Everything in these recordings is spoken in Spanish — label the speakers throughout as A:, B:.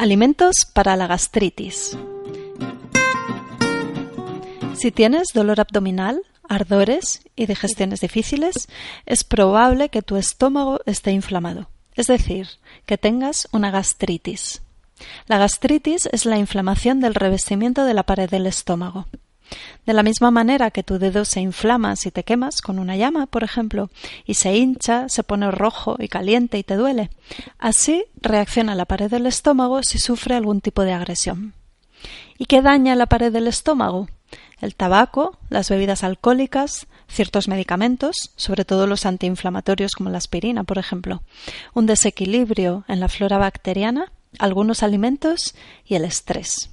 A: Alimentos para la gastritis. Si tienes dolor abdominal, ardores y digestiones difíciles, es probable que tu estómago esté inflamado, es decir, que tengas una gastritis. La gastritis es la inflamación del revestimiento de la pared del estómago. De la misma manera que tu dedo se inflama si te quemas con una llama, por ejemplo, y se hincha, se pone rojo y caliente y te duele, así reacciona la pared del estómago si sufre algún tipo de agresión. ¿Y qué daña la pared del estómago? El tabaco, las bebidas alcohólicas, ciertos medicamentos, sobre todo los antiinflamatorios como la aspirina, por ejemplo, un desequilibrio en la flora bacteriana, algunos alimentos y el estrés.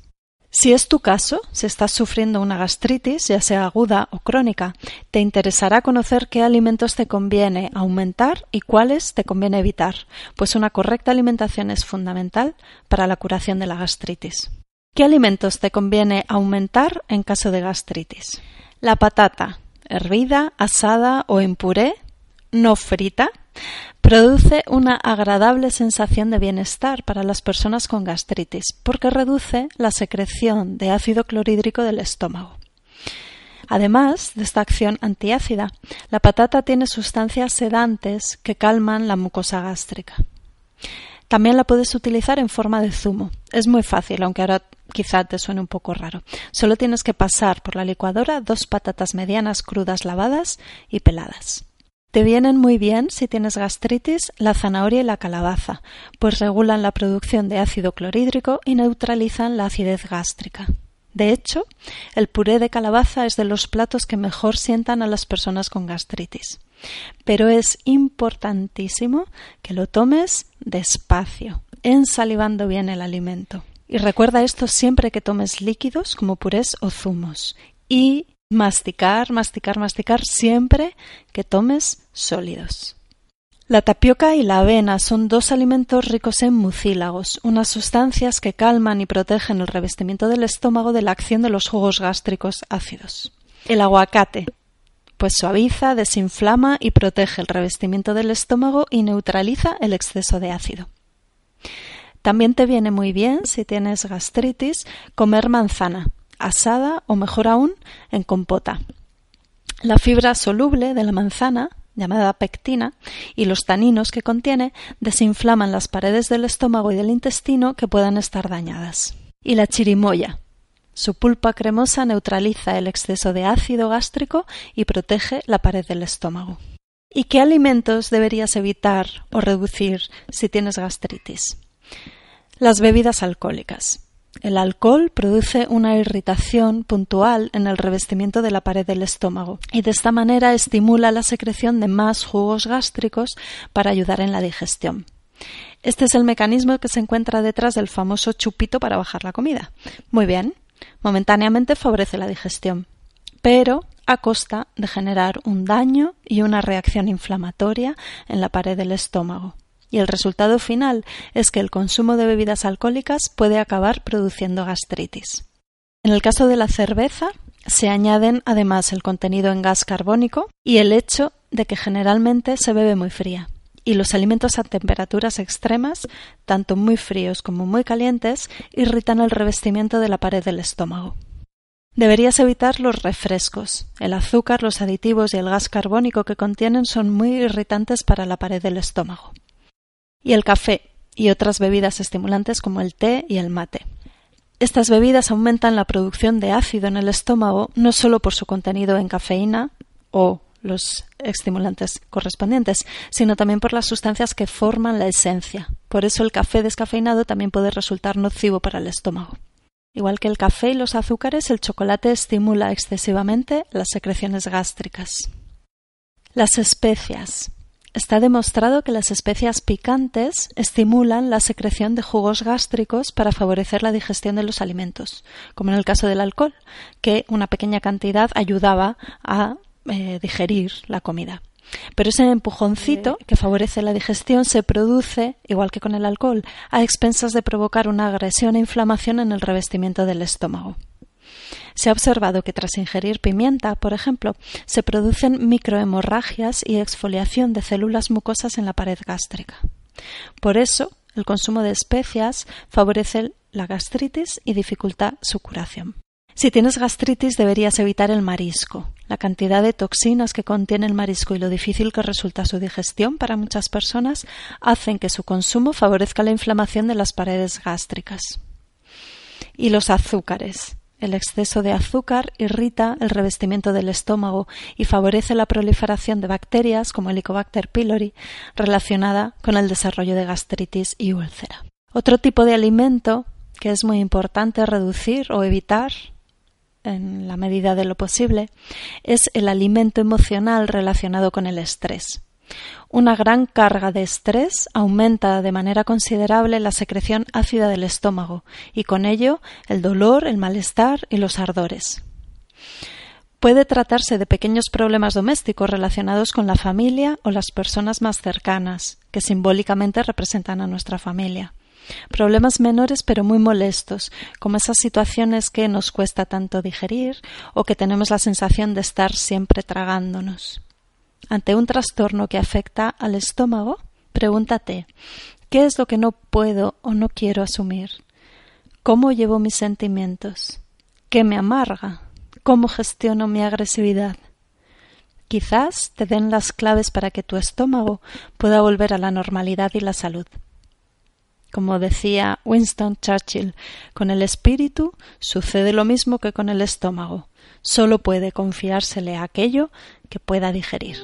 A: Si es tu caso, si estás sufriendo una gastritis, ya sea aguda o crónica, te interesará conocer qué alimentos te conviene aumentar y cuáles te conviene evitar, pues una correcta alimentación es fundamental para la curación de la gastritis. ¿Qué alimentos te conviene aumentar en caso de gastritis? La patata, hervida, asada o en puré, no frita, Produce una agradable sensación de bienestar para las personas con gastritis porque reduce la secreción de ácido clorhídrico del estómago. Además de esta acción antiácida, la patata tiene sustancias sedantes que calman la mucosa gástrica. También la puedes utilizar en forma de zumo. Es muy fácil, aunque ahora quizá te suene un poco raro. Solo tienes que pasar por la licuadora dos patatas medianas crudas lavadas y peladas. Te vienen muy bien si tienes gastritis la zanahoria y la calabaza, pues regulan la producción de ácido clorhídrico y neutralizan la acidez gástrica. De hecho, el puré de calabaza es de los platos que mejor sientan a las personas con gastritis. Pero es importantísimo que lo tomes despacio, ensalivando bien el alimento. Y recuerda esto siempre que tomes líquidos como purés o zumos. Y Masticar, masticar, masticar siempre que tomes sólidos. La tapioca y la avena son dos alimentos ricos en mucílagos, unas sustancias que calman y protegen el revestimiento del estómago de la acción de los jugos gástricos ácidos. El aguacate, pues suaviza, desinflama y protege el revestimiento del estómago y neutraliza el exceso de ácido. También te viene muy bien, si tienes gastritis, comer manzana, asada o mejor aún en compota. La fibra soluble de la manzana, llamada pectina, y los taninos que contiene desinflaman las paredes del estómago y del intestino que puedan estar dañadas. Y la chirimoya. Su pulpa cremosa neutraliza el exceso de ácido gástrico y protege la pared del estómago. ¿Y qué alimentos deberías evitar o reducir si tienes gastritis? Las bebidas alcohólicas. El alcohol produce una irritación puntual en el revestimiento de la pared del estómago y de esta manera estimula la secreción de más jugos gástricos para ayudar en la digestión. Este es el mecanismo que se encuentra detrás del famoso chupito para bajar la comida. Muy bien, momentáneamente favorece la digestión, pero a costa de generar un daño y una reacción inflamatoria en la pared del estómago y el resultado final es que el consumo de bebidas alcohólicas puede acabar produciendo gastritis. En el caso de la cerveza, se añaden además el contenido en gas carbónico y el hecho de que generalmente se bebe muy fría. Y los alimentos a temperaturas extremas, tanto muy fríos como muy calientes, irritan el revestimiento de la pared del estómago. Deberías evitar los refrescos. El azúcar, los aditivos y el gas carbónico que contienen son muy irritantes para la pared del estómago y el café y otras bebidas estimulantes como el té y el mate. Estas bebidas aumentan la producción de ácido en el estómago no solo por su contenido en cafeína o los estimulantes correspondientes, sino también por las sustancias que forman la esencia. Por eso el café descafeinado también puede resultar nocivo para el estómago. Igual que el café y los azúcares, el chocolate estimula excesivamente las secreciones gástricas. Las especias. Está demostrado que las especias picantes estimulan la secreción de jugos gástricos para favorecer la digestión de los alimentos, como en el caso del alcohol, que una pequeña cantidad ayudaba a eh, digerir la comida. Pero ese empujoncito que favorece la digestión se produce, igual que con el alcohol, a expensas de provocar una agresión e inflamación en el revestimiento del estómago. Se ha observado que tras ingerir pimienta, por ejemplo, se producen microhemorragias y exfoliación de células mucosas en la pared gástrica. Por eso, el consumo de especias favorece la gastritis y dificulta su curación. Si tienes gastritis deberías evitar el marisco. La cantidad de toxinas que contiene el marisco y lo difícil que resulta su digestión para muchas personas hacen que su consumo favorezca la inflamación de las paredes gástricas. Y los azúcares. El exceso de azúcar irrita el revestimiento del estómago y favorece la proliferación de bacterias como Helicobacter pylori relacionada con el desarrollo de gastritis y úlcera. Otro tipo de alimento que es muy importante reducir o evitar en la medida de lo posible, es el alimento emocional relacionado con el estrés. Una gran carga de estrés aumenta de manera considerable la secreción ácida del estómago y con ello el dolor, el malestar y los ardores. Puede tratarse de pequeños problemas domésticos relacionados con la familia o las personas más cercanas, que simbólicamente representan a nuestra familia. Problemas menores pero muy molestos, como esas situaciones que nos cuesta tanto digerir o que tenemos la sensación de estar siempre tragándonos. Ante un trastorno que afecta al estómago, pregúntate ¿qué es lo que no puedo o no quiero asumir? ¿Cómo llevo mis sentimientos? ¿Qué me amarga? ¿Cómo gestiono mi agresividad? Quizás te den las claves para que tu estómago pueda volver a la normalidad y la salud. Como decía Winston Churchill, con el espíritu sucede lo mismo que con el estómago. Solo puede confiársele aquello que pueda digerir.